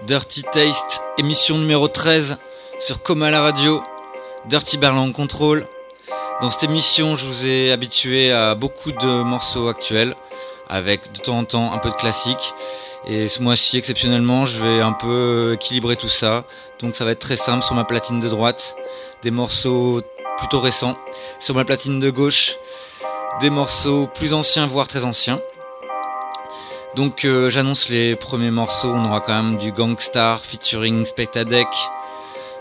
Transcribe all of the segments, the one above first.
Dirty Taste, émission numéro 13 sur Coma la radio, Dirty Berlin Control. Dans cette émission, je vous ai habitué à beaucoup de morceaux actuels, avec de temps en temps un peu de classique. Et ce mois-ci, exceptionnellement, je vais un peu équilibrer tout ça. Donc ça va être très simple sur ma platine de droite, des morceaux plutôt récents. Sur ma platine de gauche, des morceaux plus anciens, voire très anciens. Donc euh, j'annonce les premiers morceaux, on aura quand même du Gangstar featuring Spectadec,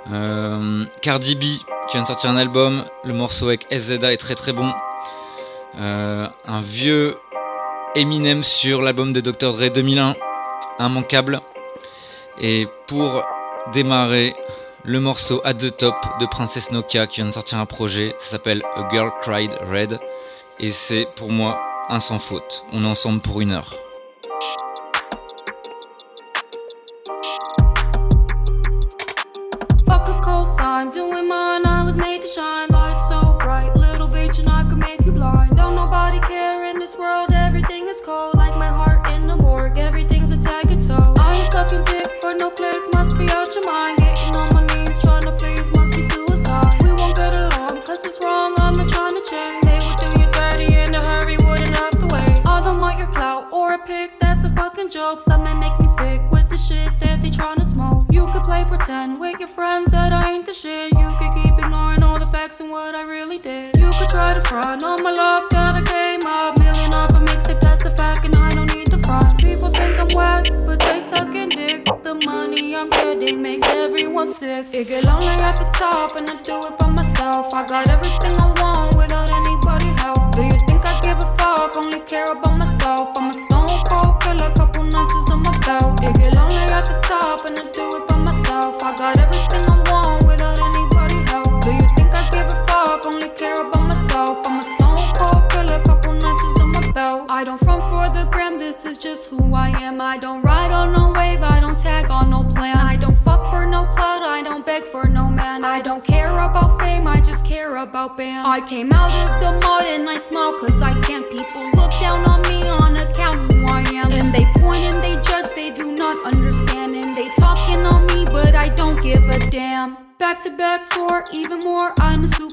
euh, Cardi B qui vient de sortir un album, le morceau avec SZA est très très bon, euh, un vieux Eminem sur l'album de Dr Dre 2001, immanquable, et pour démarrer le morceau At the Top de Princess Nokia qui vient de sortir un projet, ça s'appelle A Girl Cried Red, et c'est pour moi un sans faute, on est ensemble pour une heure. Doing mine. I was made to shine. Light so bright, little bitch, and I could make you blind. Don't nobody care in this world. Everything is cold, like my heart in the morgue. Everything's a tag and toe. I ain't sucking dick for no click. Must be out your mind. Getting on my knees, trying to please. Must be suicide. We won't get along, cause it's wrong. I'm not trying to change. They would do you dirty in a hurry, wouldn't have to wait. I don't want your clout or a pic. That's a fucking joke. Some may make me sick with the shit that they trying to. You could play pretend with your friends that I ain't the shit. You could keep ignoring all the facts and what I really did. You could try to front on my luck that I came up. Million off a mixtape, that's a fact, and I don't need to front. People think I'm whack, but they suck and dick. The money I'm getting makes everyone sick. It get lonely at the top, and I do it by myself. I got everything I want without anybody help. Do you bands. I came out of the mud and I smile cause I can't. People look down on me on account who I am. And they point and they judge, they do not understand. And they talking on me, but I don't give a damn. Back to back tour, even more, I'm a superstar.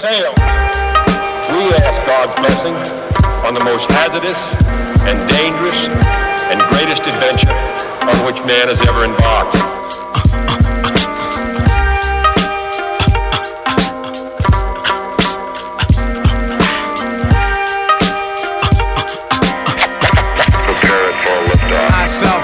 Sail, we ask God's blessing on the most hazardous and dangerous and greatest adventure on which man has ever embarked.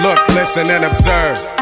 Look, listen, and observe.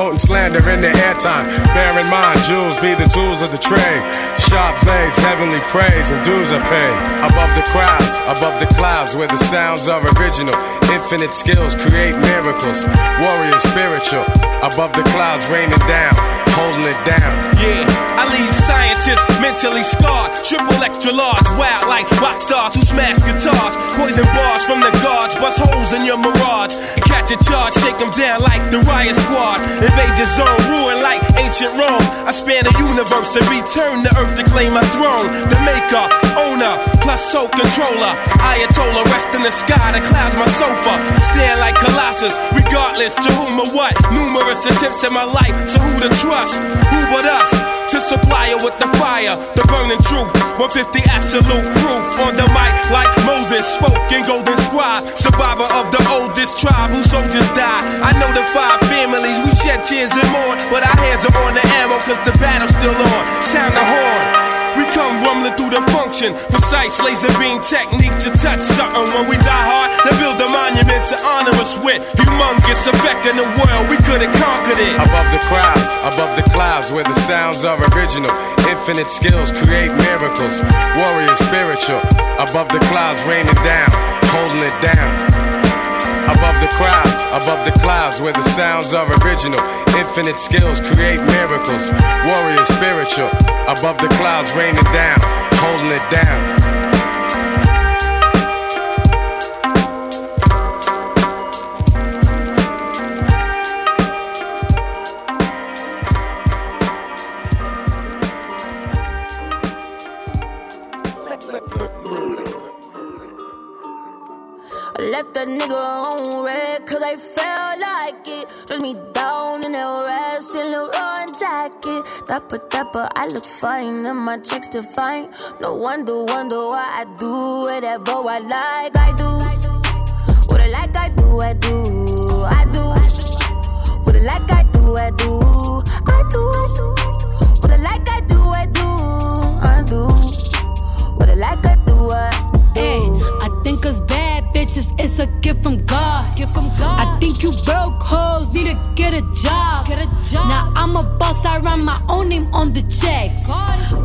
promoting slander in the airtime. Bear in mind, jewels be the tools of the trade. Sharp blades, heavenly praise, and dues are paid. Above the crowds, above the clouds, where the sounds are original. Infinite skills create miracles. Warrior spiritual, above the clouds, raining down, holding it down. Yeah, I leave scientists mentally scarred. Triple extra large, wild like rock stars who smash guitars. Poison bars from the guards, bust holes in your mirage. Catch a charge, shake them down like the riot squad. Invade your zone, ruin like ancient Rome. I span the universe and return to earth to claim my throne. The maker, owner, plus soul controller. Ayatollah, rest in the sky, the clouds my sofa. Stand like Colossus, regardless to whom or what. Numerous attempts in my life, so who to trust? Who but us? To supply her with the fire, the burning truth. 150 absolute proof on the mic, like Moses spoke in Golden Squad. Survivor of the oldest tribe whose soldiers died. I know the five families, we shed tears and mourn, but our hands are on the ammo, cause the battle's still on. Sound the horn. Through the function. Precise laser beam technique to touch something. When we die hard, they build a monument to honor us with. Humongous effect in the world, we could've conquered it. Above the crowds, above the clouds, where the sounds are original. Infinite skills create miracles. Warrior spiritual, above the clouds, raining down, holding it down. Above the crowds, above the clouds, where the sounds are original. Infinite skills create miracles. Warrior spiritual, above the clouds, raining down, holding it down. Left that nigga on red cause I felt like it. Dress me down in that in the run jacket. Dapper, dapper, I look fine and my checks define. No wonder, wonder why I do whatever I like. I do what I like, I do, I do, I do. What I like, I do, I do, I do, I do. What I like, I do, I do, I do. What I like, I do, I do. Hey, I think us bad bitches, it's a gift from God. Gift from God. I think you broke hoes need to get a job. Get a job. Now I'm a boss, I run my own name on the checks.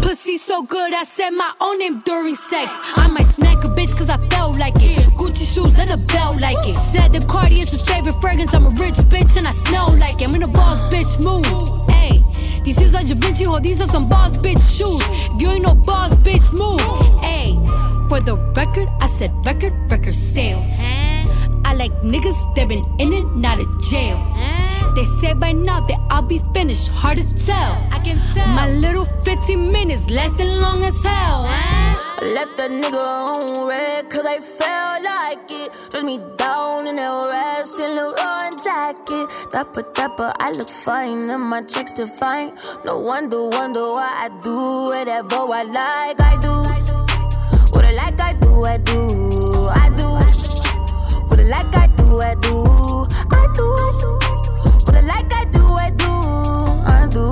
Pussy so good, I said my own name during sex. I might smack a bitch cause I felt like it. Gucci shoes and a belt like it. Said the Cardi is his favorite fragrance. I'm a rich bitch and I smell like it. I'm in a boss bitch move. Hey. These shoes are Da Vinci, ho, these are some boss bitch shoes. If you ain't no boss bitch move. For the record, I said record, record sales. I like niggas that been in and out of jail. They say by now that I'll be finished, hard to tell. I can tell. My little 15 minutes lasting long as hell. I left that nigga on red cause I felt like it. Dress me down in that rest in the run jacket. Dapper, dapper, I look fine and my checks define. No wonder, wonder why I do whatever I like. I do I like, I do, I do, I do. What I like, I do, I do, I do, I do. What I like, I do, I do, I do.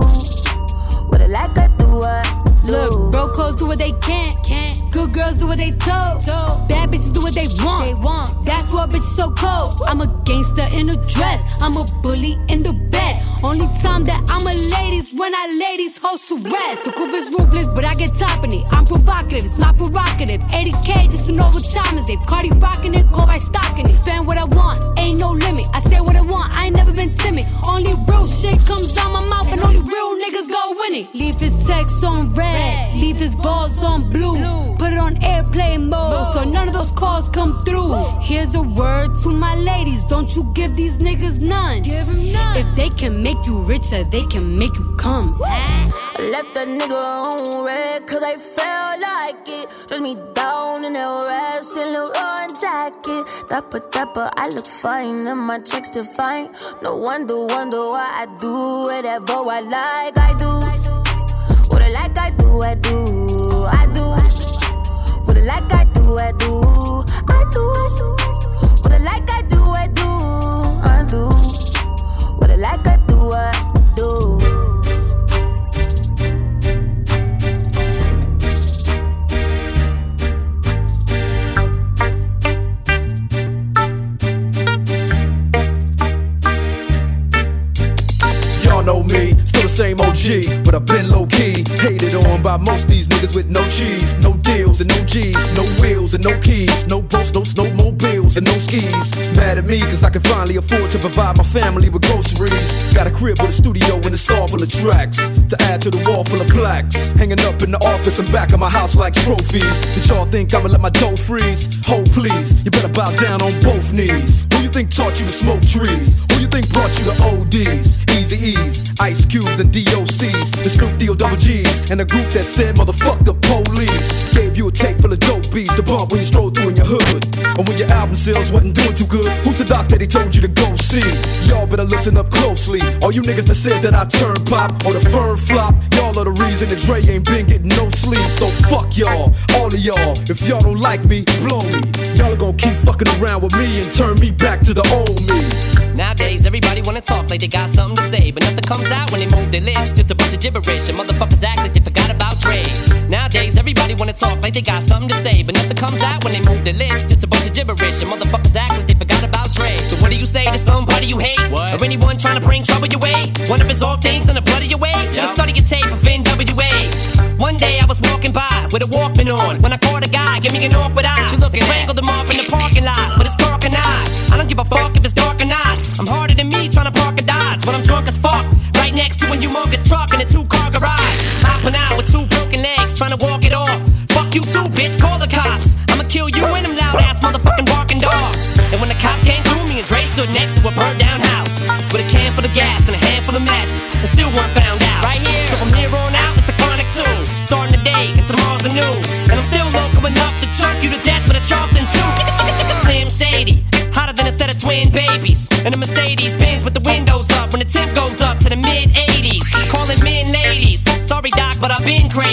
What I like, I do, I do. Look, broke hoes do what they can. can. Good girls do what they told. told. Bad bitches do what they want. They want. That's why bitches so cold. I'm a gangster in a dress. I'm a bully in the bed. Only time that I'm a ladies when I ladies host to rest. The coupe is ruthless, but I get top in it. I'm provocative, it's my prerogative. 80k just to know what time is it. Cardi rocking it, go by stocking it. Spend what I want, ain't no limit. I say what I want, I ain't never been timid. Only real shit comes out my mouth, and only real niggas go win it. Leave his text on red, leave his balls on blue. Put it on airplane mode, so none of those calls come through. Here's a word to my ladies, don't you give these niggas none. Give them none. If they can make you richer, they can make you come. I left that nigga on red cause I felt like it. Dress me down in that in the run jacket. Dapper, dapper, I look fine and my checks define. No wonder, wonder why I do whatever I like. I do what I like, I do, I do, I do. What I like, I do, I do, I do, I do. Most these niggas with no cheese, no deals and no G's, no wheels and no keys, no boats, no and no skis. Mad at me cause I can finally afford to provide my family with groceries. Got a crib with a studio and it's all full of tracks to add to the wall full of plaques. Hanging up in the office and back of my house like trophies. Did y'all think I'ma let my dough freeze? Hold please, you better bow down on both knees. Who you think taught you to smoke trees? Who you think brought you to ODs? Eazy-E's, Ice Cubes, and DOCs. The Snoop D-O double G's. And the group that said, motherfuck the police. Gave you a tape full of dope beats to bump when you stroll sales wasn't doing too good, who's the doc that he told you to go see? Y'all better listen up closely. All you niggas that said that I turn pop or the firm flop, y'all are the reason that Dre ain't been getting no sleep. So fuck y'all, all of y'all. If y'all don't like me, blow me. Y'all are gonna keep fucking around with me and turn me back to the old me. Nowadays, everybody wanna talk like they got something to say, but nothing comes out when they move their lips. Just a bunch of gibberish, and motherfuckers act like they forgot about Dre. Nowadays, everybody wanna talk like they got something to say, but nothing comes out when they move their lips. Just a bunch of gibberish, and motherfuckers act like they forgot about Dre. So what do you say to somebody you hate, what? or anyone trying to bring trouble your way? One of his off things in the blood of your way. Just study your tape of NWA. One day I was walking by with a Walkman on when I caught a guy, give me an awkward eye. You look strangled him off in the parking lot, but it's dark and I. I don't give a fuck if it's dark or not. I'm harder than me trying to park a Dodge, but I'm drunk as fuck. Right next to a humongous truck in a two car garage. Hopping out with two broken legs, trying to walk it off. Fuck you too, bitch, call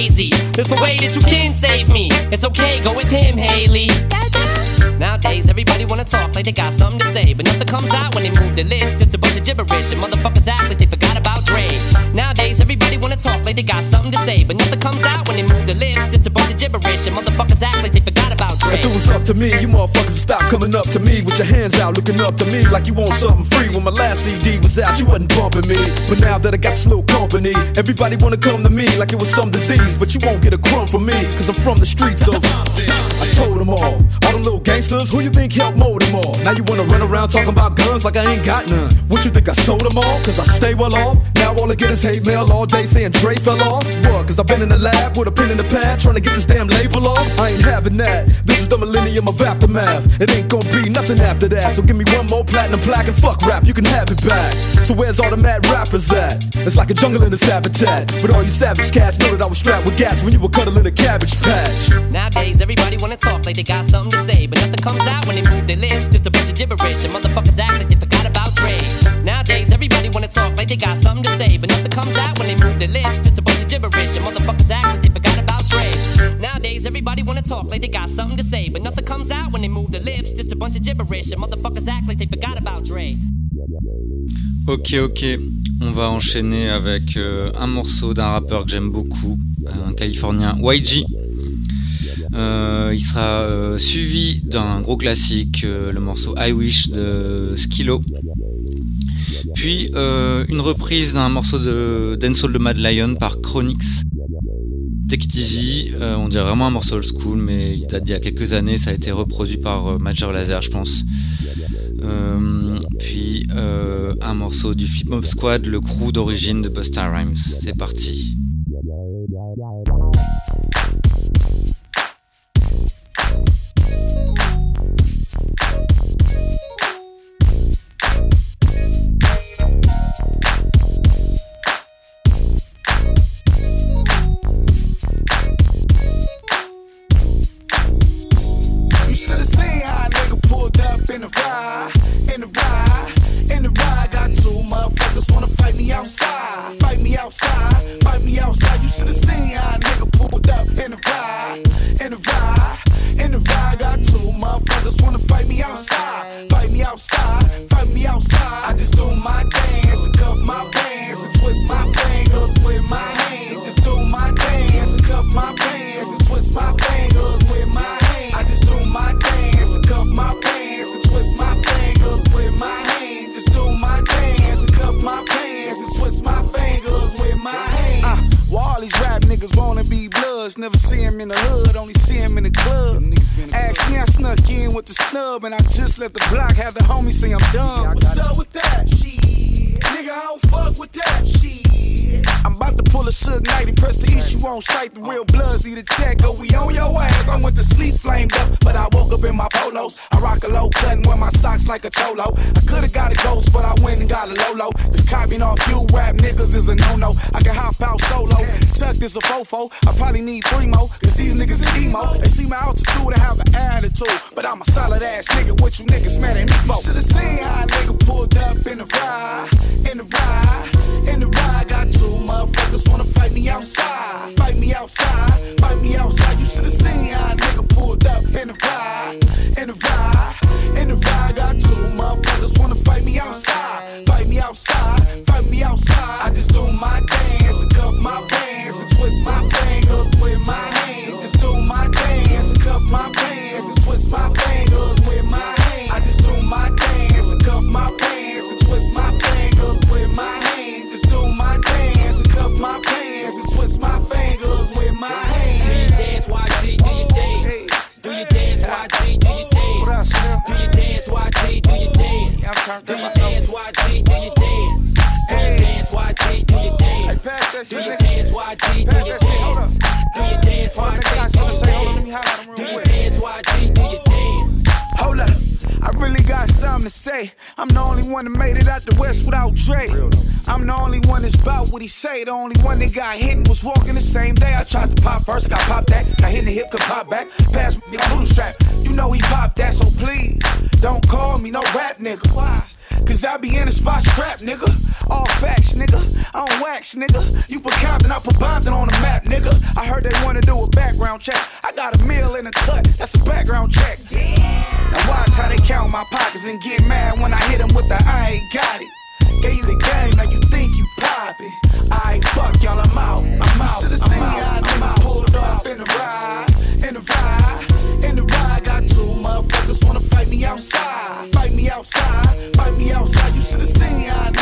crazy. There's no way that you can save me. It's okay, go with him, Haley. Nowadays, everybody wanna talk like they got something to say, but nothing comes out when they move their lips. Just a bunch of gibberish, and motherfuckers act like they forgot about Dre. Nowadays, everybody wanna talk like they got something to say, but nothing comes out when they move their lips. Just a bunch of gibberish, and motherfuckers act like they forgot about Dre. If it was up to me, you motherfuckers stop coming up to me with your hands out, looking up to me like you want something free. When my last CD was out, you wasn't bumping me. But now that I got this little company, everybody wanna come to me like it was some disease. But you won't get a crumb from me, cause I'm from the streets of. I told them all, all them little gangsters, who you think helped mold them all? Now you wanna run around talking about guns like I ain't got none. What you think I sold them all? Cause I stay well off. Now all I get is hate mail all day saying Dre fell off. What? Cause I've been in the lab with a pen in the pad trying to get this damn label off. I ain't having that. This is the millennium of aftermath. It ain't gonna be nothing after that. So give me one more platinum plaque and fuck rap, you can have it back. So where's all the mad rappers at? It's like a jungle in this habitat. But all you savage cats know that I was strapped with gats when you were cuddling a cabbage patch. Nowadays, everybody wanna talk like they got something to say, but nothing comes out when they move their lips. Just a bunch of gibberish, and motherfuckers act like they forgot about Dre. Nowadays, everybody wanna talk like they got something to say, but nothing comes out when they move their lips. Just a bunch of gibberish, and motherfuckers act like everybody wanna talk like they got something to say, but nothing comes out when they move their lips. Just a bunch of gibberish, and motherfuckers act like they forgot about Dre. Ok, ok. On va enchaîner avec euh, un morceau d'un rappeur que j'aime beaucoup, un californien, YG. Euh, il sera euh, suivi d'un gros classique, euh, le morceau I Wish de Skilo. Puis euh, une reprise d'un morceau de Dancehall de Mad Lion par Chronix. Take It euh, on dirait vraiment un morceau old school, mais il date d'il y a quelques années, ça a été reproduit par euh, Major Laser, je pense. Euh, puis un morceau du Flip Mob Squad, le crew d'origine de Busta Rhymes. C'est parti. Tuck is a fofo. I probably need three more, cause these niggas is emo. They see my altitude and have an attitude. But I'm a solid ass nigga, what you niggas mad at me for? Should've seen how a nigga pulled up in the ride, in the ride, in the ride. Got two motherfuckers wanna fight me outside, fight me outside, fight me outside. You should've seen how a nigga pulled up in the ride, in the ride, in the ride. Got two motherfuckers wanna fight me outside, fight me outside, fight me outside. I just do my dance, and cup my bands, with my hands. Just do my dance, and cup my bands, and twist my fingers with my hands. I just do my dance, and cup my bands, and twist my fingers with my hands. Just do my dance, and cup my pants, and twist my fingers with my hands. Do your dance, YG, do your dance. Do your dance, YG, do your dance. Do your dance, YG, do your dance. Do your dance, YG, do your dance. Do your dance, YG, do your dance. Do your dance, YG, do your dance. Do your dance, YG, do your dance. Do your dance, YG, do your dance. Hold up. I really got something to say. I'm the only one that made it out the West without Dre. I'm the only one that's about what he say. The only one that got hit and was walking the same day. I tried to pop first, I got popped that. Got hit in the hip, could pop back. Pass me the bootstrap. You know he popped that, so please don't call me no rap nigga. Why? Cause I be in the spot strapped, nigga. All facts, nigga. I don't wax, nigga. You put Compton, I put Bompton on the map, nigga. I heard they wanna do a background check. I got a meal in a cut, that's a background check. Yeah. Now watch how they count my pockets and get mad when I hit them with the I ain't got it. Gave you the game, now you think you poppin'. I ain't fuck y'all, I'm out. I'm out. Seen how a nigga pulled off in the ride, fight me outside, fight me outside, fight me outside. You should've seen how a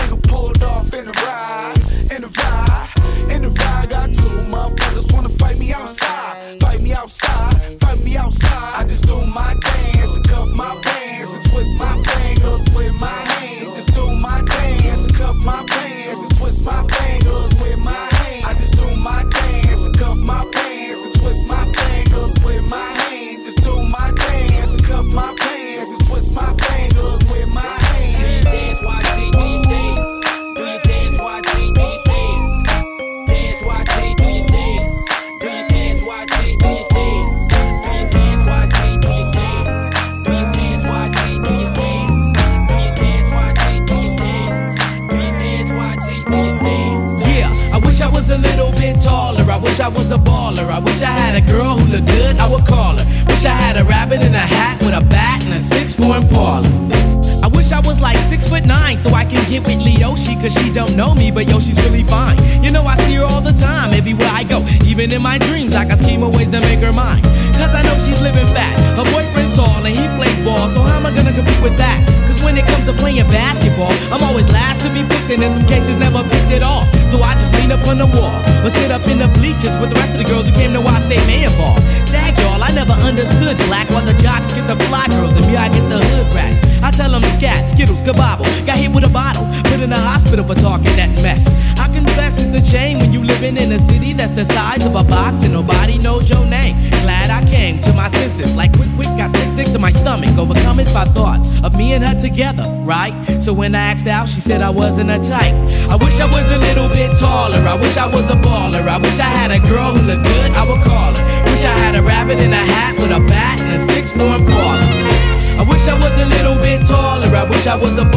when I asked out, she said I wasn't a type. I wish I was a little bit taller. I wish I was a baller. I wish I had a girl who looked good. I would call her. Wish I had a rabbit in a hat with a bat and a six more baller. I wish I was a little bit taller. I wish I was a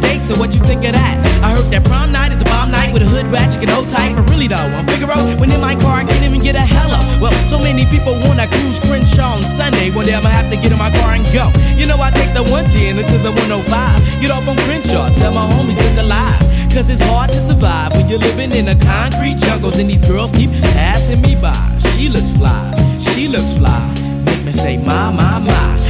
date, so what you think of that? I heard that prom night is the bomb night with a hood rat, you can hold tight, but really though, I'm Figaro. When in my car, I can't even get a hello. Well, so many people wanna cruise Crenshaw on Sunday. One day I'ma have to get in my car and go. You know, I take the 110 into the 105. Get off on Crenshaw, tell my homies look alive. Cause it's hard to survive when you're living in a concrete jungles and these girls keep passing me by. She looks fly, she looks fly. Make me say, my, my, my.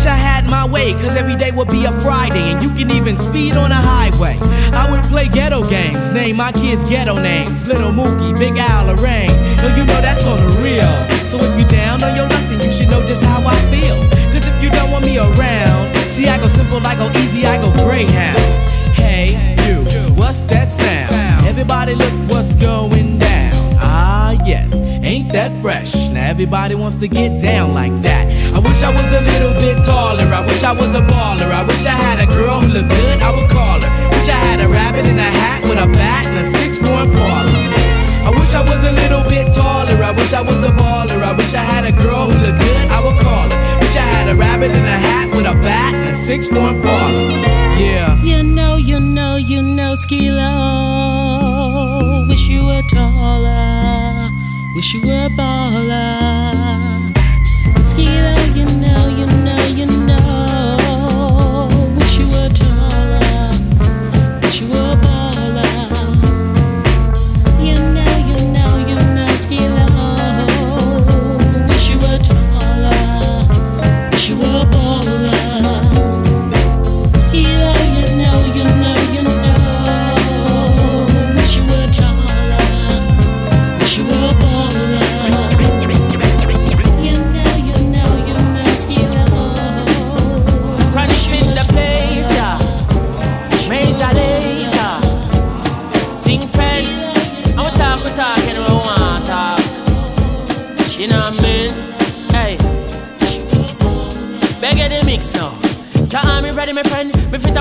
Wish I had my way, cause every day would be a Friday, and you can even speed on a highway. I would play ghetto games, name my kids ghetto names Little Mookie, Big Al, Lorraine. No, you know that's on the real. So if you down on your luck, then you should know just how I feel. Cause if you don't want me around, see, I go simple, I go easy, I go Greyhound. Hey, you, what's that sound? Everybody look what's going down. Ah, yes, ain't that fresh? Now everybody wants to get down like that. I wish I was a little bit taller. I wish I was a baller. I wish I had a girl who looked good. I would call her. Wish I had a rabbit in a hat with a bat and a six point parlor. I wish I was a little bit taller. I wish I was a baller. I wish I had a girl who looked good. I would call her. Wish I had a rabbit in a hat with a bat and a six point parlor. Yeah. You know, you know, you know, Skee-Lo. Wish you were taller. Wish you were a baller. You know, you know, you know.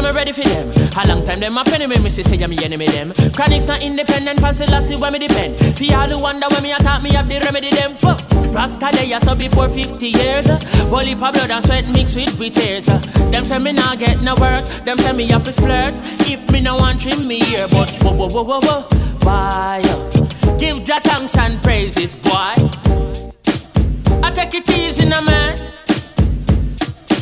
Me ready for them. A long time them a penny me, me say say I'm enemy them. Chronixx not independent, fancy lassie where me depend. For all who wonder when me attack me have the remedy them. Whoa. Rasta day so before 50 years. Holy blood and sweat mixed with with tears. Them say me not get no work. Them say me have to splurt. If me no want trim me here, but whoa whoa whoa whoa whoa. Why? Give Jah thanks and praises, boy. I take it easy, now, man.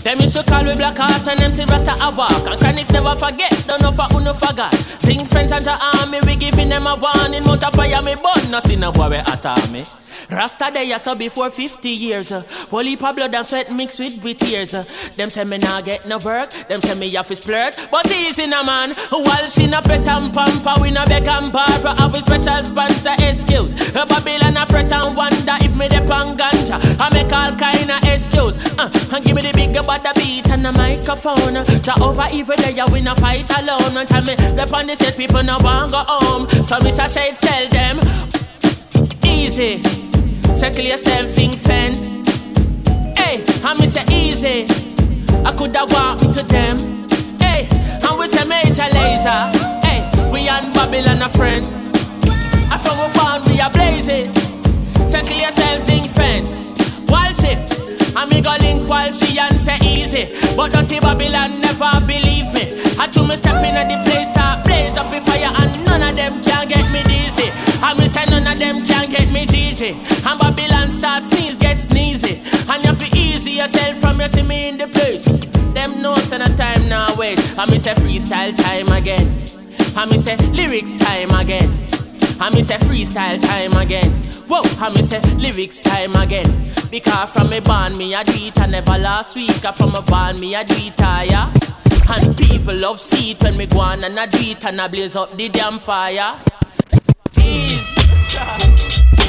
Them used to call we black heart and them say Rasta a walk. And Chronixx never forget, don't know for who no forgot. Sing friends and army, we giving them a warning. Motor fire me burn, no see no boy we attack me Rasta day so before 50 years. Holy blood and sweat mixed with with tears. Them say me nah get no work, them say me have to splurt. But easy na man, while she no pet and pamper We no beg and borrow, a special sponsor excuse. Uh, Babylon a fret and wonder if me dep on ganja. I make all kind of excuse. Uh, And give me the big bada beat and the microphone. To over evil day we no fight alone. One time me the stage people no want go home. So say shades tell them Easy Circle yourself, sing fence. Hey, and me say easy. I coulda walked to them. Hey, and we say Major Lazer. Hey, we and Babylon a friend. I from we born we a blaze it. Circle yourself, sing fence. Watch it. And me go link while she and say easy. But dirty Babylon never believe me. I to me step in at the place, start blaze up the fire, and none of them can get me dizzy. And me say none of them can get me GG. And Babylon start sneeze, get sneezy. And you feel easy yourself from you see me in the place. Them know say no time now waste. And me say freestyle time again. And me say lyrics time again. And me say freestyle time again. Whoa, and me say lyrics time again. Because from me born me a do it and never last week. I from a born me a do it higher. And people love see it when me go on and I do it and I blaze up the damn fire. Ease.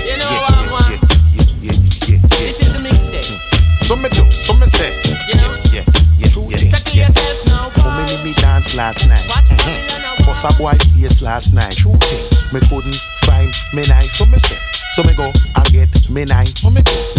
You know what I want? This is the mixtape. So me do, so me say. You know? Yeah, yeah, yeah. Settle yourself now. How many me dance last night? Mm-hmm. Bust a boy face last night. Shooting. Me couldn't find me knife. So me say. So me go, I get me night.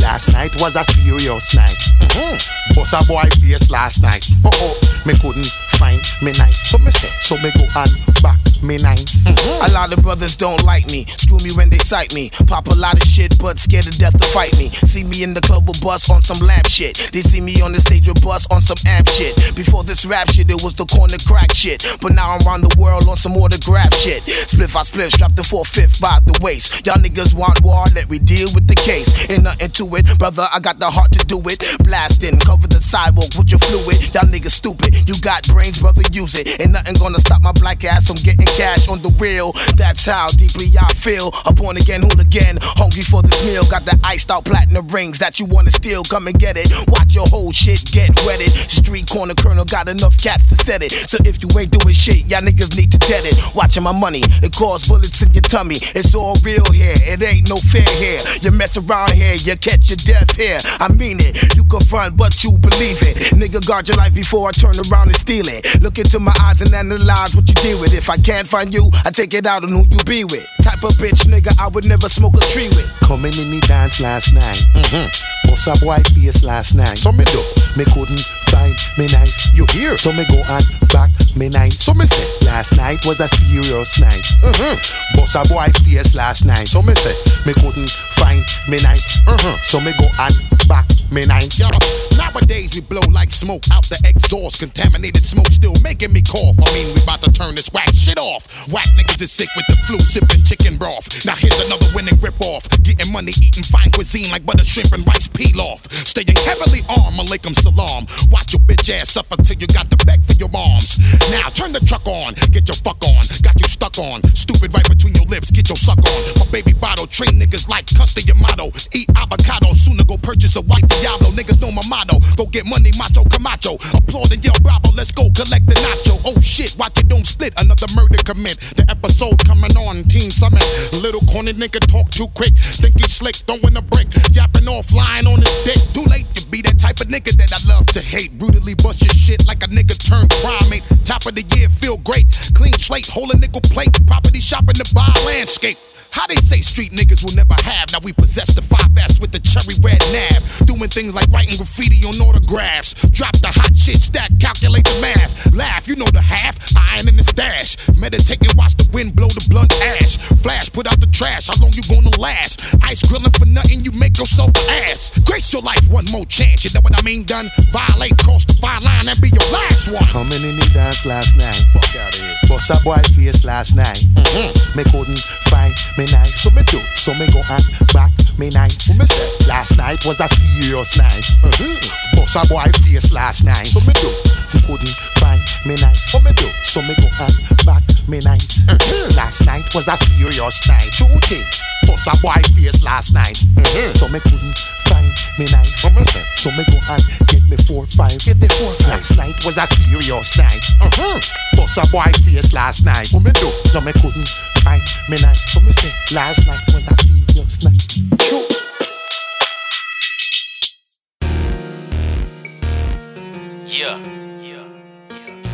Last night was a serious night. Mm-hmm. Bust a boy face last night. Oh oh, me couldn't find me night. So me say, so me go and back me nights. A lot of brothers don't like me, screw me when they sight me. Pop a lot of shit, but scared to death to fight me. See me in the club with bus on some lamp shit. They see me on the stage with bus on some amp shit. Before this rap shit, it was the corner crack shit. But now I'm around the world on some autograph shit. Spliff I spliff, strap the four fifth by the waist. Y'all niggas want war, let me deal with the case. Ain't nothing to it, brother. I got the heart to do it. Blasting, cover the sidewalk with your fluid. Y'all niggas stupid. You got brains, brother, use it. Ain't nothing gonna stop my black ass from getting cash on the wheel. That's how deeply I feel. A born again hooligan, hungry for this meal. Got the iced out platinum rings that you wanna steal. Come and get it. Watch your whole shit get wetted. Street corner colonel got enough cats to set it. So if you ain't doing shit, y'all niggas need to dead it. Watching my money, it cause bullets in your tummy. It's all real here, it ain't no fair here. You mess around here, you catch your death here. I mean it, you can front, but you believe it. Nigga, guard your life before I turn around and steal it. Look into my eyes and analyze what you deal with. If I can't find you, I take it out on who you be with. Type of bitch, nigga, I would never smoke a tree with. Coming in the dance last night. Mm-hmm. Bust a boy face last night. So me do. Me couldn't find me night. You hear? So me go and back me night. So me say last night was a serious night. Mm-hmm. Bust a boy face last night. So me say me couldn't find me night. Mm-hmm. So me go and back me night. Yo, nowadays we blow like smoke out the exhaust. Contaminated smoke still making me cough. I mean, we about to turn this whack shit off. Whack niggas is sick with the flu, sipping chicken broth. Now here's another winning rip off. Getting money, eating fine cuisine like butter shrimp and rice pilaf. Staying heavily armed, alaikum salam. Watch your bitch ass suffer till you got the back for your moms. Now turn the truck on, get your fuck on. Got you stuck on, stupid right between your lips, get your suck on. My baby bottle, train niggas like custody your motto. Eat avocado, sooner go purchase a white Diablo. Niggas know my motto. Go get money, macho, camacho. Applaud and yell bravo, let's go collect the nacho. Oh shit, watch it don't split, another murder commit. The episode coming on, Teen Summit. Little corny nigga talk too quick. Think he slick, throwing a brick. Yapping off, flying on his dick. Too late to be that type of nigga that I love to hate. Brutally bust your shit like a nigga turned primate. Top of the year, feel great. Clean slate, hold a nickel plate. Property shopping to buy landscape. How they say street niggas will never have. Now we possess the five 5S with the cherry red nav. Doing things like writing graffiti on autographs. Drop the hot shit stack, calculate the math. Laugh, you know the half. Iron in the stash. Meditate and watch the wind blow the blunt ash. Flash, put out the trash. How long you gonna last? Ice grilling for nothing, you make yourself an ass. Grace your life, one more chance. You know what I mean, done? Violate, cross the fire line, and be your last one. Coming in the dance last night. Fuck out of here. Bust a boy face last night. Mm-hmm. Me couldn't find me night. So me do. So me go and back me night. So me say last night was a serious night. Mm-hmm. Bust a boy face last night. So me do. Couldn't find me night. So me do. So me go and back me night. Mm-hmm. Last night was a serious night. Two thing. Bust a boy face last night. Mm-hmm. So me couldn't find me night. So me say. So me go and get me four five. Get me four five. Last night was a serious night. Mm-hmm. Bust a boy face last night. So me do. No me couldn't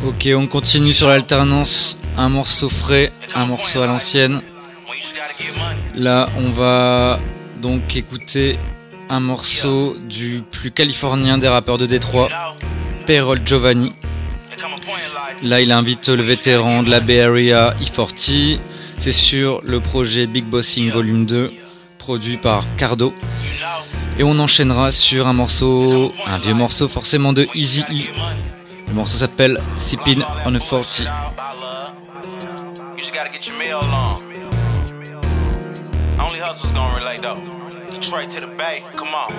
Ok, on continue sur l'alternance. Un morceau frais, un morceau à l'ancienne. Là, on va donc écouter un morceau du plus californien des rappeurs de Détroit, Perol Giovanni. Là, il invite le vétéran de la Bay Area, E40. C'est sur le projet Big Bossing Volume 2, produit par Cardo. Et on enchaînera sur un morceau, un vieux morceau forcément de Easy E. Le morceau s'appelle Sippin' on a 40. You just gotta get your mail on. Only hustles gonna relate though. Detroit to the Bay, come on.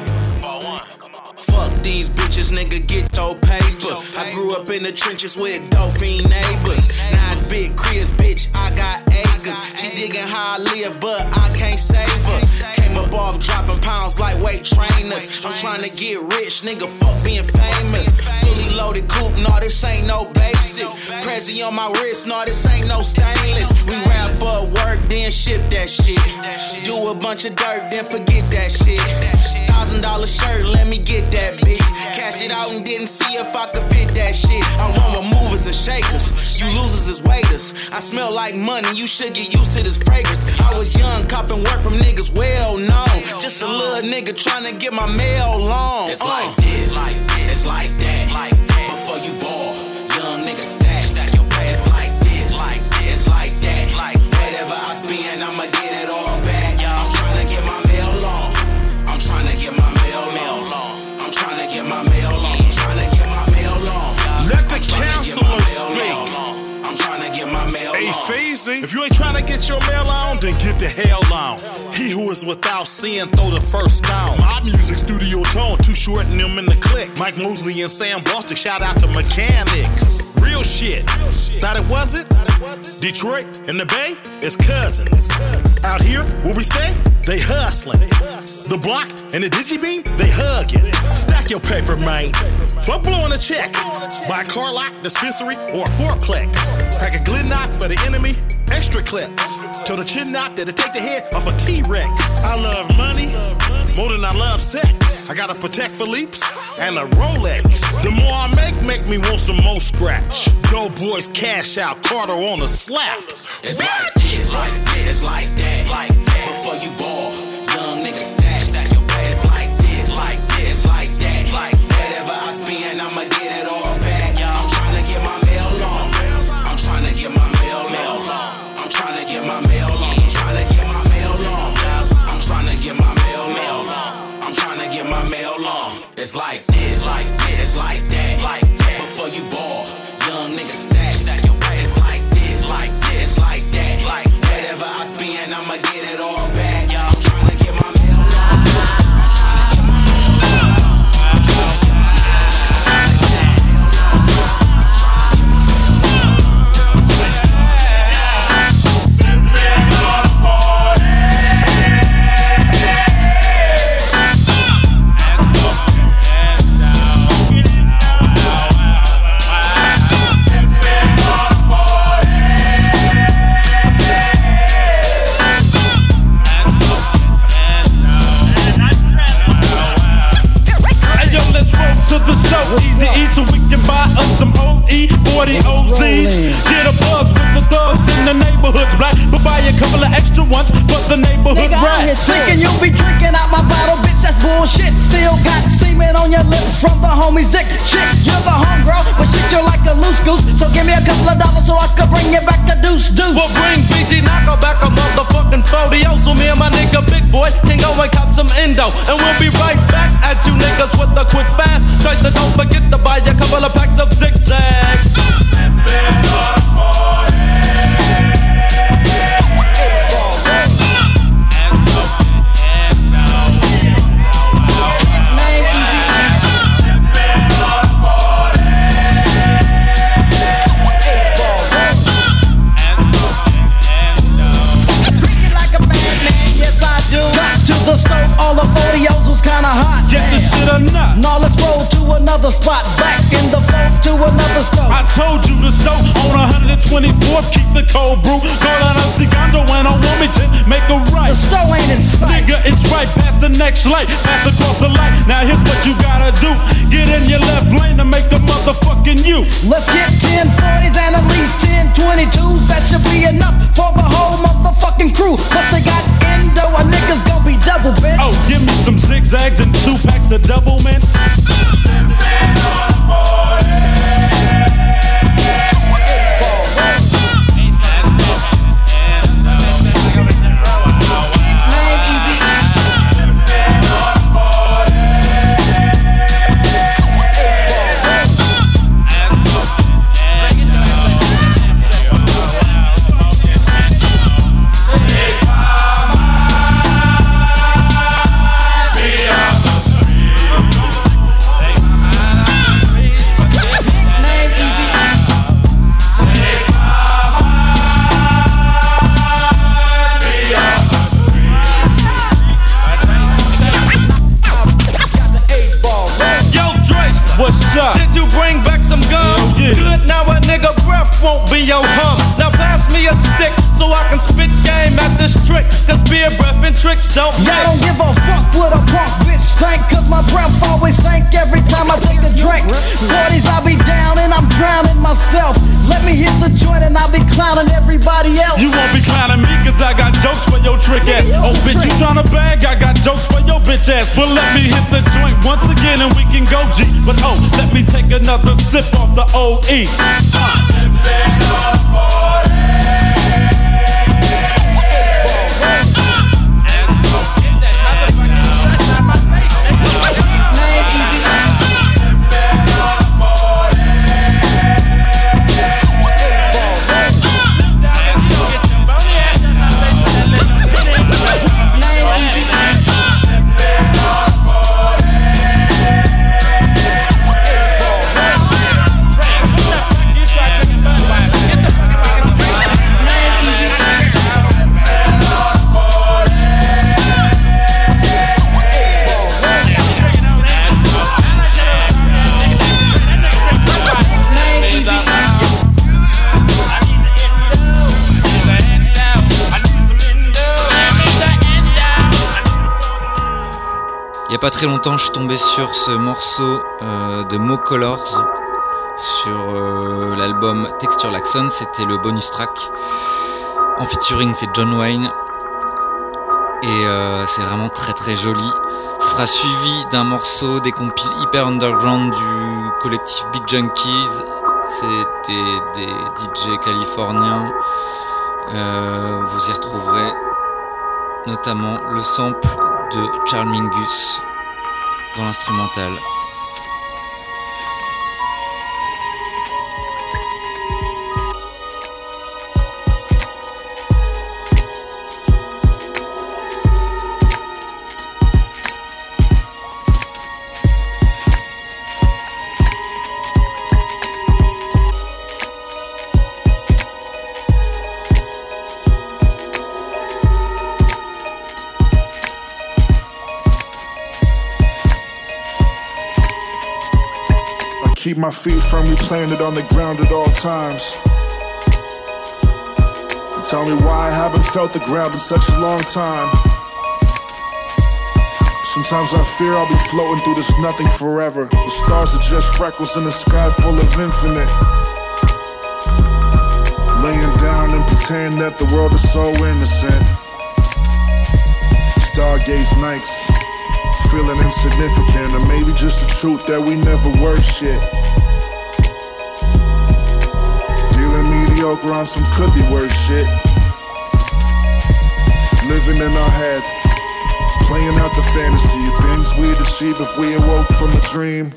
One. Fuck these bitches, nigga, get your paper. I grew up in the trenches with dopey neighbors. It's big Chris, dropping trying to get rich, nigga, fuck being famous. Fully loaded coupe, no, this ain't no basic. Prezi on my wrist, no, this ain't no stainless. We rap for work, then ship that shit. Do a bunch of dirt, then forget that shit. Thousand dollar shirt, let me get that bitch. Cash it out and didn't see if I could fit that shit. I'm one with movers and shakers. You losers is waiters. I smell like money, you should get used to this fragrance. I was young, copping work from niggas well known. Just a little nigga trying to get my mail long. It's uh. like this, like this, it's like that, like that. Before you ball, young nigga stack, stack your pay. It's like this, like this, like that, like Whatever I spend, I'ma get it all back. I'm trying to get my mail long. I'm trying to get my mail long. I'm trying to get my mail long. I'm trying to get my mail long. Let the I'm tryna get counselor speak. I'm trying to get my mail Hey, long. Feezy, if you ain't trying to get your mail on, then get the hell on. He who is without sin, throw the first stone. My music studio tone, too short and them in the click. Mike Mosley and Sam Bostic, shout out to mechanics. Real shit. Thought it wasn't? Detroit and the Bay is cousins. Out here, where we stay, they hustling. The block and the digibeam, they hugging. Stack your paper, man. Fuck blowing a check. Buy a car lock, dispensary, or a fourplex. Pack a glit knock for the enemy, extra clips. Till the chin knock that'll take the head off a T-Rex. I love money more than I love sex. I gotta protect Philippe's and a Rolex. The more I make, make me want some more scratch. Dope boys cash out, Carter on a slap. It's like this, like this, like that, like that. Before you ball, from the homie's dick. Shit, you're the homegirl, but shit, you're like a loose goose. So give me a couple of dollars so I could bring you back a deuce deuce. Well, bring BG Knocc Out back a motherfucking 40 So me and my nigga Big Boy can go and cop some endo. And we'll be right back at you niggas with a quick fast. Choice to don't forget to buy a couple of packs of zigzags. Another spot. Back in the phone to another stove. I told you to stove on 124th, keep the cold brew. Go down to Segundo and on Wilmington, make a right. The stove ain't in sight. Nigga, it's right past the next light, pass across the light. Now here's what you gotta do: get in your left lane and make a motherfucking U. Let's get 10 40s and at least 10 22s. That should be enough for the whole motherfucking crew. Plus they got endo, a niggas gonna be double bitch. Oh, give me some zigzags and two packs of double man. shot. Good, now a nigga breath won't be your hum. Now pass me a stick so I can game at this trick. Cause beer breath and tricks don't Y'all mix. don't give a fuck what a punk bitch think Cause my breath always stink every time I take a drink Parties I be down and I'm drowning myself Let me hit the joint and I'll be clowning everybody else You won't be clowning me cause I got jokes for your trick ass. Oh bitch, you tryna bag? I got jokes for your bitch ass. But let me hit the joint once again and we can go G. But oh, let me take another sip off the OE. Il longtemps, je suis tombé sur ce morceau euh, de Mo Colors sur euh, l'album Texture Laxon. C'était le bonus track. En featuring, c'est John Wayne. Et euh, c'est vraiment très très joli. Ce sera suivi d'un morceau des compiles hyper underground du collectif Big Junkies. C'était des DJ californiens. Vous y retrouverez notamment le sample de Charmingus dans l'instrumental. Firmly planted on the ground at all times. And tell me why I haven't felt the ground in such a long time. Sometimes I fear I'll be floating through this nothing forever. The stars are just freckles in a sky full of infinite. Laying down and pretend that the world is so innocent. Stargaze nights, feeling insignificant, or maybe just the truth that we never were shit. Mediocre on some could be worse shit. Living in our head, playing out the fantasy, of things we'd achieve if we awoke from a dream.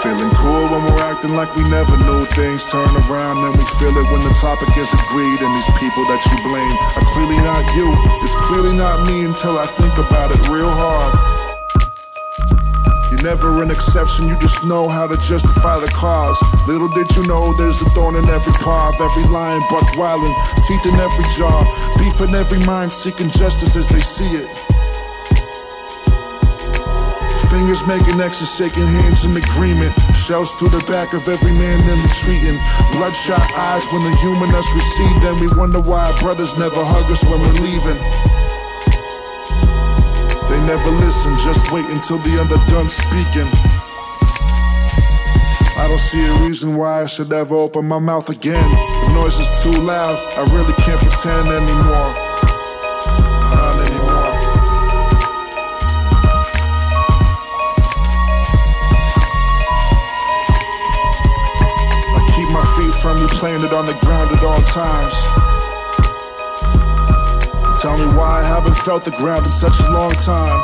Feeling cool when we're acting like we never knew things turn around and we feel it when the topic is agreed and these people that you blame are clearly not you. It's clearly not me until I think about it real hard. Never an exception, you just know how to justify the cause. Little did you know there's a thorn in every paw of every lion, buck wildin', teeth in every jaw, beef in every mind, seeking justice as they see it. Fingers making X's, shaking hands in agreement. Shells to the back of every man in retreating. Bloodshot eyes when the human us recede. Then we wonder why our brothers never hug us when we're leaving. Never listen, just wait until the other done speaking. I don't see a reason why I should ever open my mouth again. The noise is too loud, I really can't pretend anymore. Anymore. I keep my feet firmly planted on the ground at all times. Tell me why I haven't felt the ground in such a long time.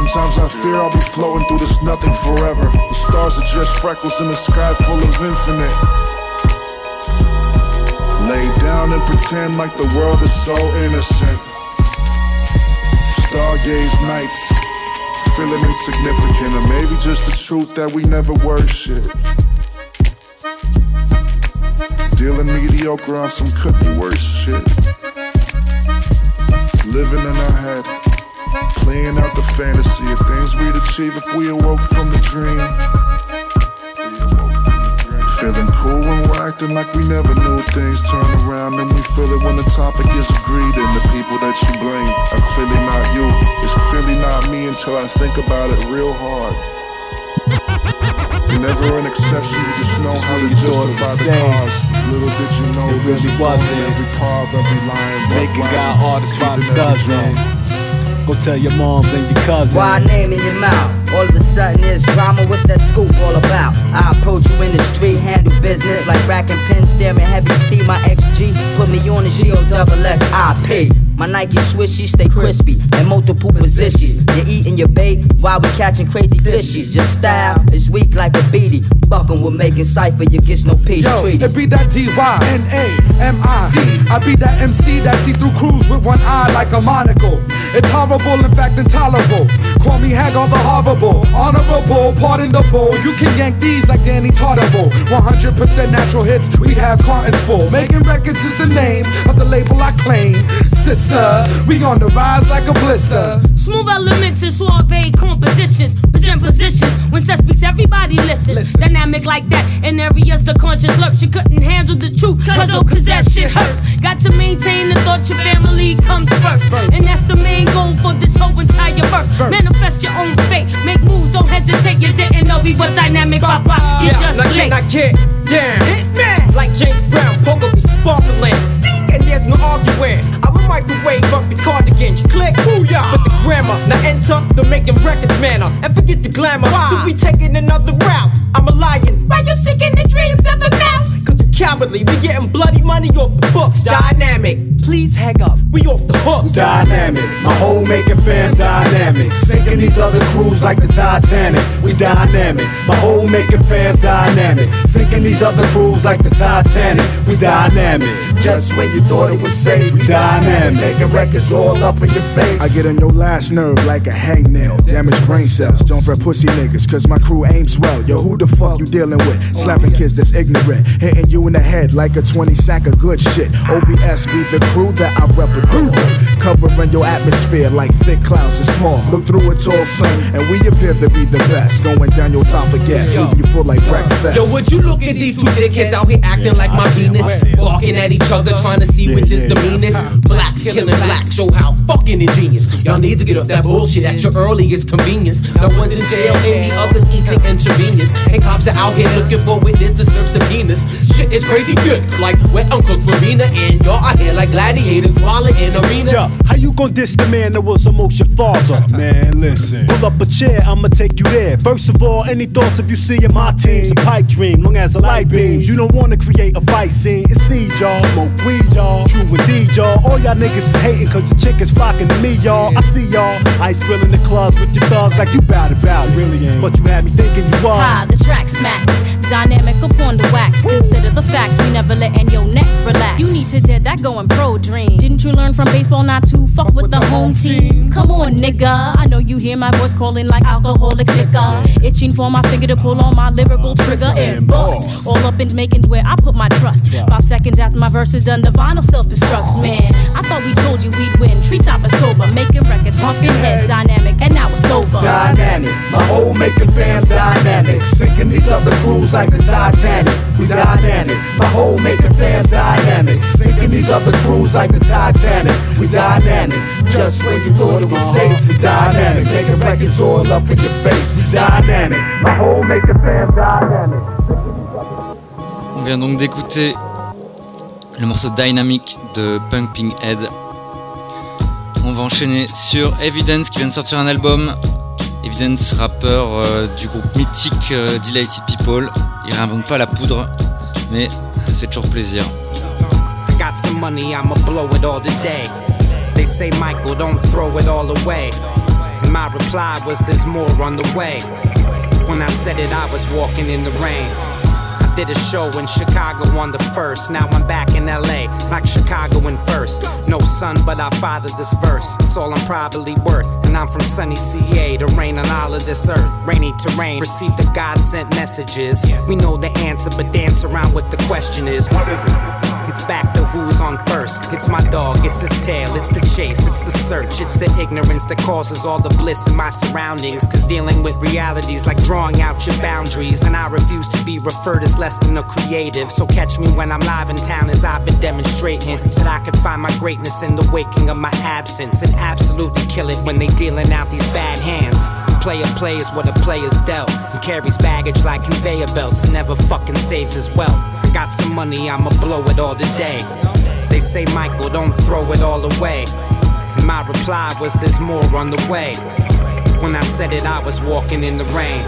Sometimes I fear I'll be floating through this nothing forever. The stars are just freckles in a sky full of infinite. Lay down and pretend like the world is so innocent. Stargaze nights, feeling insignificant, or maybe just the truth that we never were shit. Dealing mediocre on some could be worse shit. Living in our head, Playing out the fantasy of things we'd achieve if we awoke from the dream. Feeling cool when we're acting like we never knew things turn around and we feel it when the topic is agreed and the people that you blame are clearly not you. It's clearly not me until I think about it real hard. You're never an exception, you just know how to justify the cause. Little did you know It this really wasn't. every part of every line. Making God artists by the dozen. Go tell your moms and your cousins. Why name in your mouth? All of a sudden there's drama, what's that scoop all about? I approach you in the street, handle business like racking pins, staring heavy steam. My XG put me on the shield, double S I P. My Nike swishies stay crispy in multiple positions. You're eating your bait while we catching crazy fishies. Your style is weak like a beady. Fucking with making cipher, you get no peace Yo, treaty. it be that D-Y-N-A-M-I-C. I be that MC that see through crews with one eye like a monocle. It's horrible, in fact intolerable. Call me Hagar the horrible, honorable, pardon the bull. You can yank these like Danny Tartable. 100% natural hits, we have cartons full. Making records is the name of the label I claim. Sister, we on the rise like a blister. Smooth elements and suave compositions present positions when such speaks everybody listens. Dynamic like that in areas the conscious lurks. You couldn't handle the truth, cause oh, cause that shit hurts. Got to maintain the thought your family comes first. And that's the main goal for this whole entire verse. Manifest your own fate, make moves, don't hesitate. You didn't know we were dynamic, papa. You Yeah, just now can late. I get down? Hit me like James Brown, microwave up your. You click, booyah, with the grammar. Now enter the making records manner. And forget the glamour, cause we taking another route. I'm a lion. Why you sick in the dreams of a mouse? Cause you cowardly, we getting bloody money off the books. Dynamic, please hang up. We off the hook. Dynamic, my whole making fam's dynamic. Sinking these other crews like the Titanic. We dynamic, my whole making fam's dynamic. Sinking these other crews like the Titanic. We dynamic. Just when you thought it was safe, we dynamic. Making records all up in your face. I get on your last nerve like a hangnail. Damaged brain cells. Don't fret pussy niggas, cause my crew aims well. Yo, who the fuck you dealing with? Slapping kids that's ignorant. Hitting you in the head like a 20 sack of good shit. OBS be the crew that I represent. Covering your atmosphere like thick clouds and small. Look through it's all sun, and we appear to be the best. Going down your esophagus, leaving you full like breakfast. Yo, would you look at these two dickheads out here acting like my penis? Barking at each other, trying to see which is the meanest. Blacks killing blacks, show how fucking ingenious. Y'all need to get off that bullshit at your earliest convenience. No one's in jail, and the others eating intravenous. And cops are out here looking for witnesses to serve subpoenas. Shit is crazy good, like wet uncooked farina. And y'all out here like gladiators, walling in arenas. Yeah, how you gon' diss the man that was almost your father? Man, listen. Pull up a chair, I'ma take you there. First of all, any thoughts of you seeing my team's a pipe dream, long as a light beams. You don't wanna create a fight scene. It's seed, y'all. Smoke weed, y'all. True indeed, y'all. All y'all niggas is hating cause your chick is flocking to me, y'all. I see y'all. Ice filling the clubs with your thugs like you bout it, bout it. Really ain't. But you had me thinking you are. Ha, the track smacks. Dynamic upon the wax. Consider the facts. We never letting your neck relax. You need to dead that going pro dream. Didn't you learn from baseball not to fuck with the home team? Come on, nigga. I know you hear my voice calling like alcoholic liquor. Itching for my finger to pull on my lyrical trigger and bust. All up in making where I put my trust. Five seconds after my verse is done, the vinyl self destructs. Man, I thought we told you we'd win. Treetop is sober, making records, pumping head dynamic, and now it's over. Dynamic, my whole making fans dynamic. Sinking these other crews like the Titanic. We dynamic, my whole making fans dynamic. Sinking these other crews like the Titanic. We dynamic, just when you thought it was safe. We dynamic, making records all up in your face. We dynamic, my whole making fam's dynamic. On vient donc d'écouter le morceau Dynamic de Pumping Head. On va enchaîner sur Evidence qui vient de sortir un album. Evidence, rappeur euh, du groupe mythique euh, Delighted People. Il réinvente pas la poudre, mais ça fait toujours plaisir. I got some money, I'ma blow it all today. They say, Michael, don't throw it all away. And my reply was, there's more on the way. When I said it, I was walking in the rain. I did a show in Chicago on the first. Now I'm back in LA, like Chicago in first. No son, but I fathered this verse. It's all I'm probably worth. And I'm from sunny CA to rain on all of this earth. Rainy terrain, receive the God sent messages. We know the answer, but dance around what the question is. What is it? It's back to who's on first. It's my dog, it's his tail, it's the chase, it's the search, it's the ignorance that causes all the bliss in my surroundings. Cause dealing with realities like drawing out your boundaries. And I refuse to be referred as less than a creative. So catch me when I'm live in town as I've been demonstrating. That I can find my greatness in the waking of my absence. And absolutely kill it when they dealing out these bad hands. And player plays what a player's dealt. And carries baggage like conveyor belts and never fucking saves his wealth. Got some money, I'ma blow it all today. They say, Michael, don't throw it all away. And my reply was, there's more on the way. When I said it, I was walking in the rain.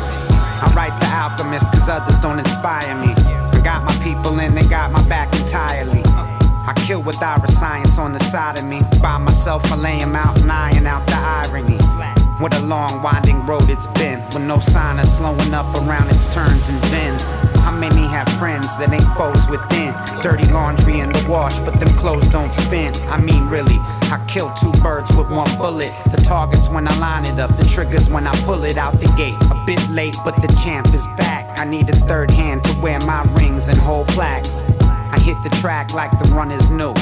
I write to alchemists cause others don't inspire me. I got my people and they got my back entirely. I kill with science on the side of me. By myself, I lay him out and iron out the irony. What a long, winding road it's been, with no sign of slowing up around its turns and bends. How many have friends that ain't foes within? Dirty laundry in the wash, but them clothes don't spin. I mean, really, I kill two birds with one bullet. The target's when I line it up, the trigger's when I pull it out the gate. A bit late, but the champ is back. I need a third hand to wear my rings and hold plaques. I hit the track like the runners new.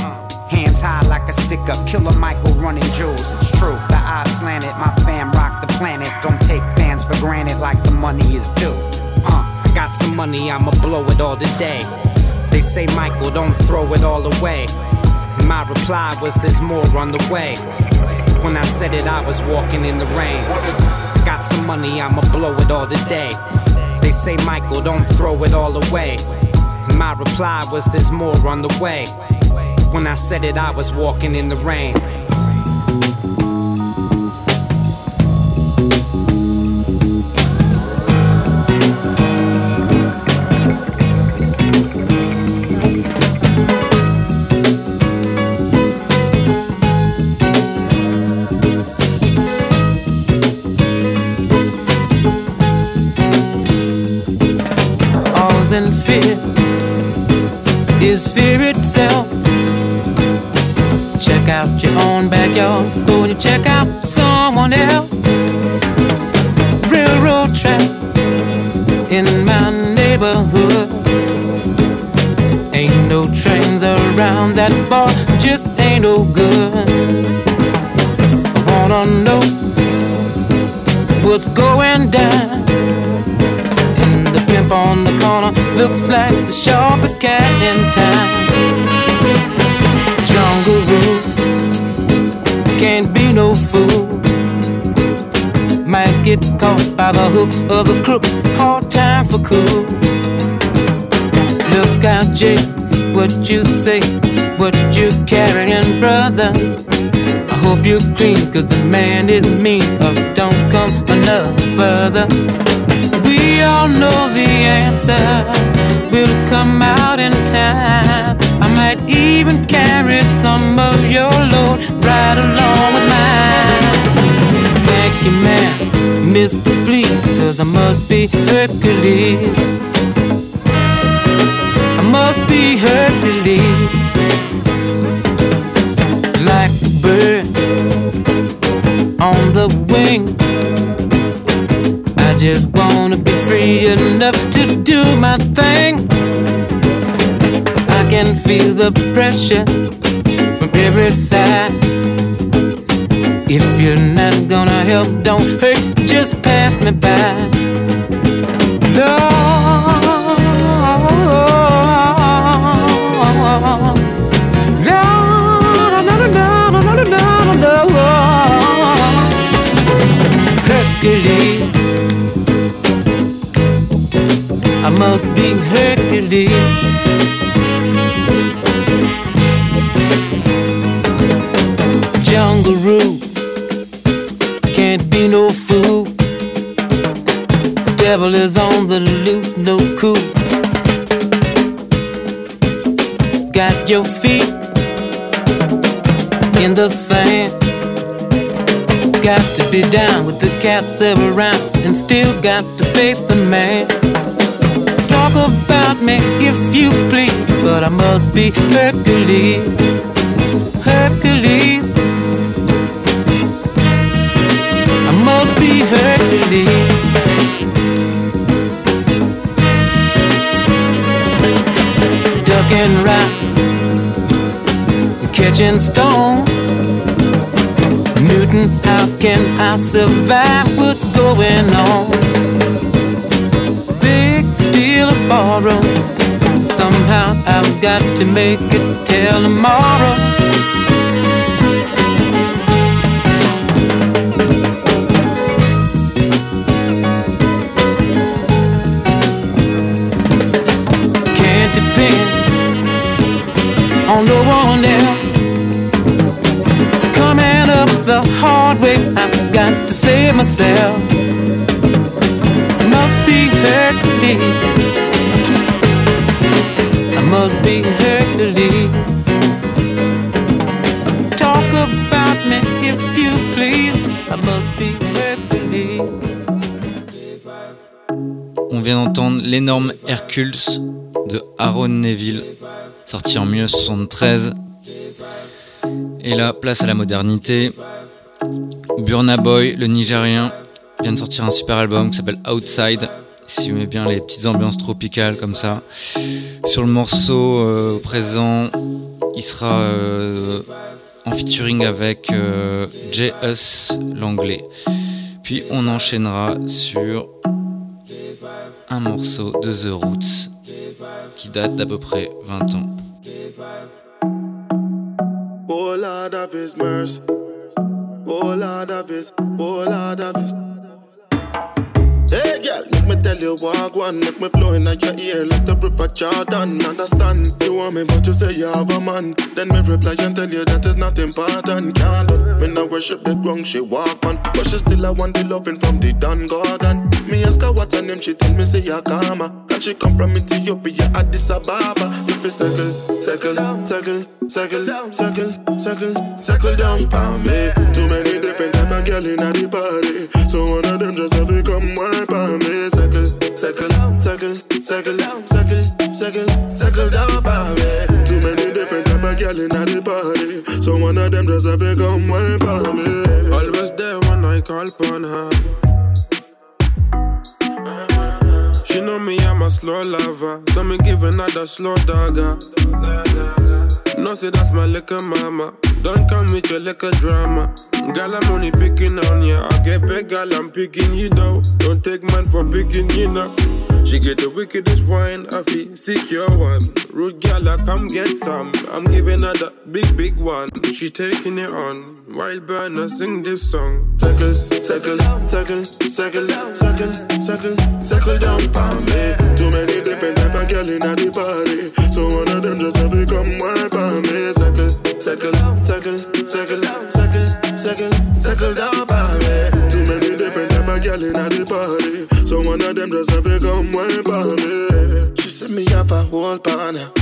Hands high like a stick up, killer Michael running jewels. It's true, the eyes slanted, my fam rock the planet. Don't take fans for granted like the money is due. Uh, I got some money, I'ma blow it all today. They say, Michael, don't throw it all away. And my reply was, there's more on the way. When I said it, I was walking in the rain. I got some money, I'ma blow it all today. They say, Michael, don't throw it all away. And my reply was, there's more on the way. When I said it, I was walking in the rain. Check out someone else. Railroad track in my neighborhood. Ain't no trains around that bar, just ain't no good. I wanna know what's going down. And the pimp on the corner looks like the sharpest cat in town. Jungle rule can't no fool. Might get caught by the hook of a crook. Hard time for cool. Look out, Jake, what you say, what you carrying, brother. I hope you're clean, cause the man is mean. Or don't come another further. We all know the answer will come out in time. Might even carry some of your load right along with mine. Thank you, man, Mr. Please, cause I must be Hercules. I must be Hercules. Like a bird on the wing. I just wanna be free enough to do my thing can feel the pressure from every side. If you're not gonna help, don't hurt, just pass me by. No. Hercules. I must be Hercules. Rule can't be no fool. The devil is on the loose, no cool. Got your feet in the sand. Got to be down with the cats around and still got to face the man. Talk about me if you please, but I must be. Hercules. Hercules. Ducking rocks catching stone. Newton, how can I survive what's going on? Big steel borrow. Somehow I've got to make it till tomorrow. On vient d'entendre l'énorme Hercules de Aaron Neville, sorti en 1973. Et là, place à la modernité. Burna Boy, le Nigérien, vient de sortir un super album qui s'appelle Outside. Si vous aimez bien les petites ambiances tropicales comme ça. Sur le morceau euh, présent, il sera euh, en featuring avec euh, J.S. l'anglais. Puis on enchaînera sur un morceau de The Roots qui date d'à peu près 20 ans. Oh. Oh Lord of His, oh Lord of His. Make me tell you walk one, make me flow in your ear like the river Jordan. Understand? You want me, but you say you have a man. Then me reply and tell you that is not important. Can't let me not worship the ground she walk on, but she still I want the loving from the Don Gorgon. Me ask her what's her name, she tell me say Yakama. And she come from Ethiopia, Addis Ababa. If it's circle, circle, circle, circle, circle, circle, circle down for me. Too many different type of girl in the party, so one of them just have to come wine for me. Circle, circle, circle, circle, circle, circle, circle down for me. Too many different type of girl in the party, so one of them just have to come wine for me. Always there when I call upon her. She know me, I'm a slow lover. So me give another slow dagger. No, say that's my liquor mama. Don't come with your liquor drama. Girl, I'm only picking on ya. I get big, girl, I'm picking you though. Don't take man for picking you now. She get the wickedest wine, I feel secure one. Rude I come get some. I'm giving her the big, big one. She taking it on. Wild burner, sing this song. Circle, circle, circle, circle, circle, circle, circle down for me. Too many different type of girl in the party, so one of them just have to come wine for me. Circle, circle, circle, circle, circle, circle, circle down for me. Too many different type of girl in the party, so one of them just have to come wine for me. She said me have a whole partner.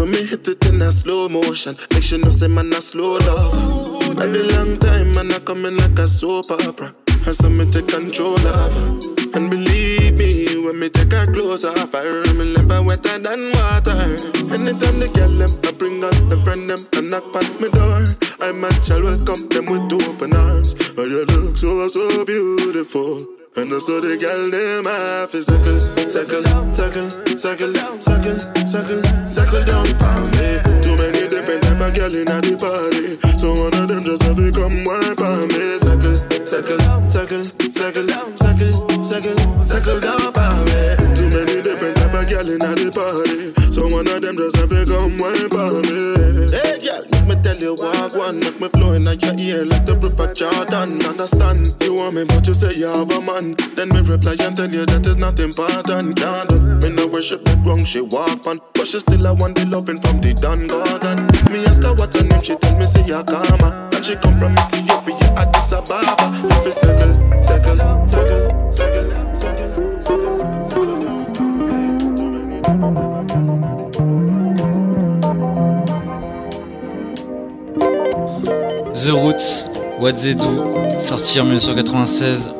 So me hit it in a slow motion. Make sure no say man a slow love. Every long time man a coming like a soap opera. And so me take control of. And believe me, when me take her clothes off her, me leave her wetter than water. Anytime the girl them, I bring out the friend them, and knock on me door. I match, shall welcome them with open arms. Oh, you look so, so beautiful. And I saw the girl them half is circle, circle, circle, circle, circle, circle, circle down for me. Too many different type of girl in the party, so one of them just have to come wine for me. Circle, circle, circle, circle, circle, circle, circle down for me. Too many different type of girl in the party, so one of them just have to come wine for me. Hey girl, make me tell you walk one, make me flow in your ear like the river Jordan. Understand? You want me, but you say you have a man. Then me reply and tell you that is not important. Can't let me no worship the ground she walk on, but she still I want the loving from the Don Gorgon. Me ask her what's her name, she tell me say Yakama, and she come from Ethiopia, Addis Ababa. It's circle, circle, circle, circle, circle, The Roots, What They Do, sorti en 1996.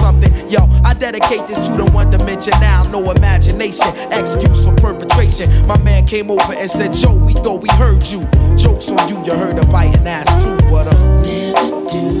something. Yo, I dedicate this to the one dimension now, no imagination, excuse for perpetration. My man came over and said, Joe, we thought we heard you. Jokes on you, you heard a biting ass true, but uh, never do.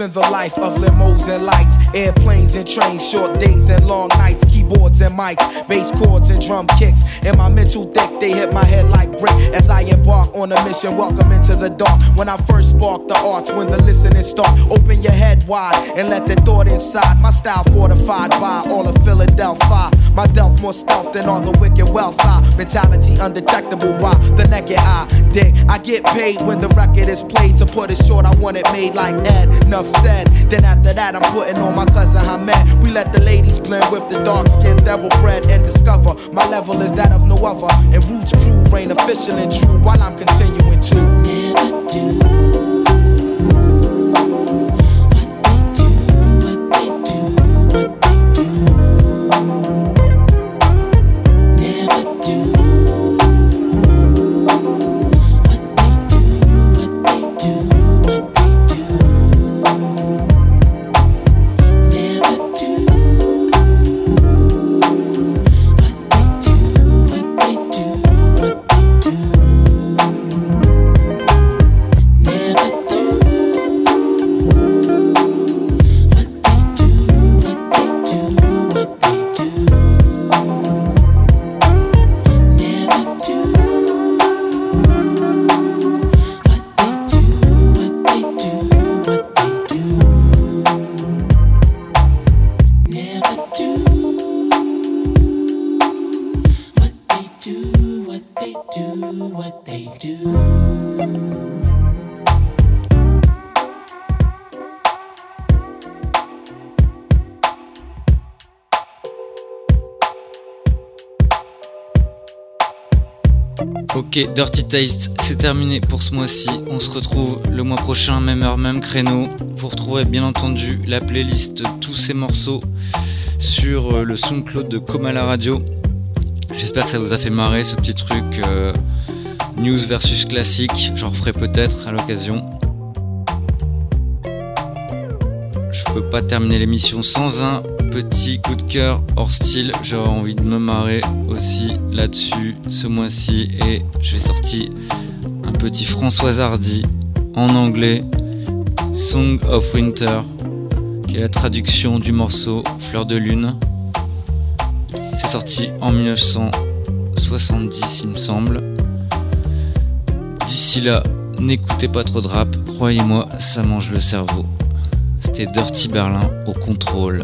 Living the life of limos and lights, airplanes and trains, short days and long nights, keyboards and mics, bass chords and drum kicks. In my mental thick, they hit my head like brick as I embark on a mission. Welcome into the dark. When I first spark the arts, when the listening start, open your head wide and let the thought inside. My style fortified by all of Philadelphia. My delf more stealth than all the wicked wealth. I mentality undetectable by the naked eye. Dig, I get paid when the record is played. To put it short, I want it made like Ed. Said. Then after that, I'm putting on my cousin Hamed. We let the ladies blend with the dark skin devil bread and discover my level is that of no other. And Roots crew reign official and true while I'm continuing to never do. Ok, Dirty Taste, c'est terminé pour ce mois-ci. On se retrouve le mois prochain, même heure, même créneau. Vous retrouverez bien entendu la playlist de tous ces morceaux sur euh, le SoundCloud de Coma la radio. J'espère que ça vous a fait marrer ce petit truc euh, news versus classique. J'en referai peut-être à l'occasion. Je peux pas terminer l'émission sans un petit coup de cœur hors style. J'aurais envie de me marrer aussi là-dessus ce mois-ci et j'ai sorti un petit François Hardy en anglais, Song of Winter, qui est la traduction du morceau Fleur de Lune. C'est sorti en 1970, il me semble. D'ici là, n'écoutez pas trop de rap, croyez-moi, ça mange le cerveau. C'était Dirty Berlin au contrôle.